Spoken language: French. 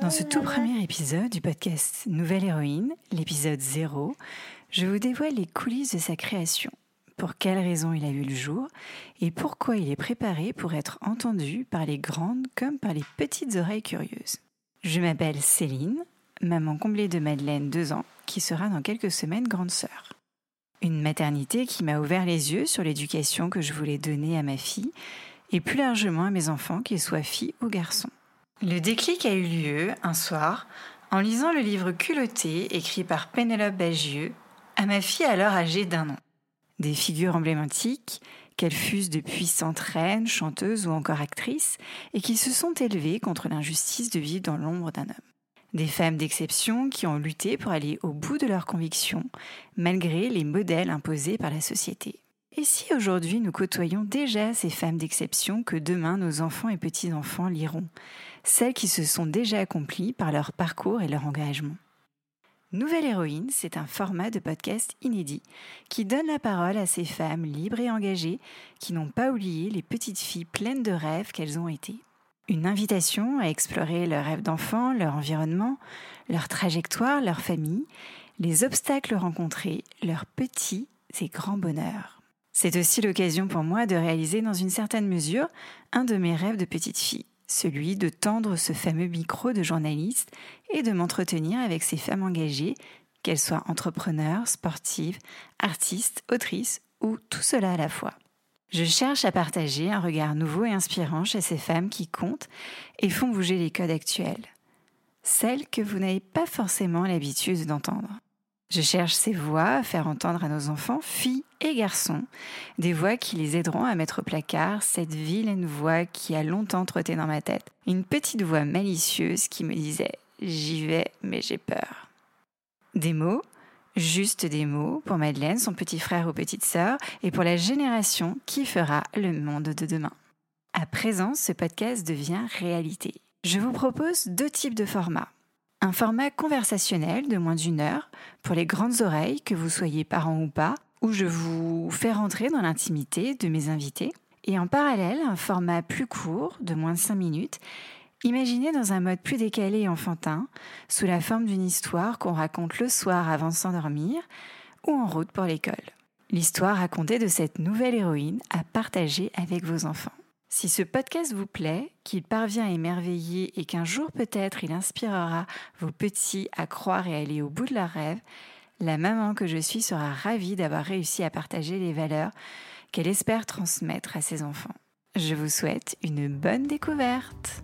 Dans ce tout premier épisode du podcast Nouvelle Héroïne, l'épisode 0, je vous dévoile les coulisses de sa création, pour quelles raisons il a eu le jour et pourquoi il est préparé pour être entendu par les grandes comme par les petites oreilles curieuses. Je m'appelle Céline, maman comblée de Madeleine, 2 ans, qui sera dans quelques semaines grande sœur. Une maternité qui m'a ouvert les yeux sur l'éducation que je voulais donner à ma fille et plus largement à mes enfants, qu'ils soient filles ou garçons. Le déclic a eu lieu un soir en lisant le livre Culotté écrit par Pénélope Bagieux à ma fille alors âgée d'un an. Des figures emblématiques, qu'elles fussent de puissantes reines, chanteuses ou encore actrices, et qui se sont élevées contre l'injustice de vivre dans l'ombre d'un homme. Des femmes d'exception qui ont lutté pour aller au bout de leurs convictions, malgré les modèles imposés par la société. Et si aujourd'hui nous côtoyons déjà ces femmes d'exception que demain nos enfants et petits-enfants liront, celles qui se sont déjà accomplies par leur parcours et leur engagement? Nouvelle Héroïne, c'est un format de podcast inédit qui donne la parole à ces femmes libres et engagées qui n'ont pas oublié les petites filles pleines de rêves qu'elles ont été. Une invitation à explorer leurs rêves d'enfant, leur environnement, leur trajectoire, leur famille, les obstacles rencontrés, leurs petits et grands bonheurs. C'est aussi l'occasion pour moi de réaliser dans une certaine mesure un de mes rêves de petite fille, celui de tendre ce fameux micro de journaliste et de m'entretenir avec ces femmes engagées, qu'elles soient entrepreneurs, sportives, artistes, autrices ou tout cela à la fois. Je cherche à partager un regard nouveau et inspirant chez ces femmes qui comptent et font bouger les codes actuels, celles que vous n'avez pas forcément l'habitude d'entendre. Je cherche ces voix à faire entendre à nos enfants, filles et garçons, des voix qui les aideront à mettre au placard cette vilaine voix qui a longtemps trotté dans ma tête. Une petite voix malicieuse qui me disait J'y vais, mais j'ai peur. Des mots Juste des mots pour Madeleine, son petit frère ou petite sœur, et pour la génération qui fera le monde de demain. À présent, ce podcast devient réalité. Je vous propose deux types de formats. Un format conversationnel de moins d'une heure pour les grandes oreilles, que vous soyez parents ou pas, où je vous fais rentrer dans l'intimité de mes invités. Et en parallèle, un format plus court, de moins de 5 minutes, Imaginez dans un mode plus décalé et enfantin, sous la forme d'une histoire qu'on raconte le soir avant de s'endormir ou en route pour l'école. L'histoire racontée de cette nouvelle héroïne à partager avec vos enfants. Si ce podcast vous plaît, qu'il parvient à émerveiller et qu'un jour peut-être il inspirera vos petits à croire et à aller au bout de leurs rêves, la maman que je suis sera ravie d'avoir réussi à partager les valeurs qu'elle espère transmettre à ses enfants. Je vous souhaite une bonne découverte.